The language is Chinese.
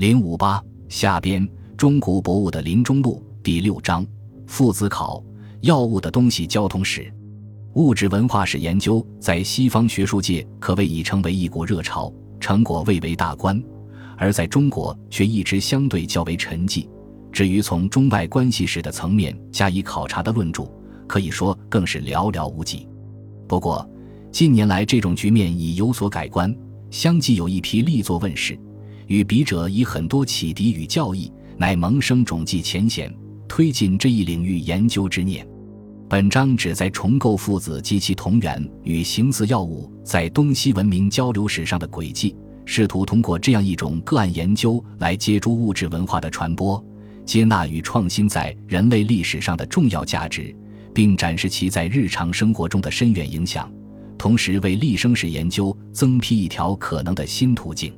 零五八下编中古博物的林中录第六章父子考药物的东西交通史物质文化史研究在西方学术界可谓已成为一股热潮，成果蔚为大观，而在中国却一直相对较为沉寂。至于从中外关系史的层面加以考察的论著，可以说更是寥寥无几。不过近年来这种局面已有所改观，相继有一批力作问世。与笔者以很多启迪与教义，乃萌生种际浅显，推进这一领域研究之念。本章旨在重构父子及其同源与形似药物在东西文明交流史上的轨迹，试图通过这样一种个案研究来接触物质文化的传播、接纳与创新在人类历史上的重要价值，并展示其在日常生活中的深远影响，同时为立生史研究增辟一条可能的新途径。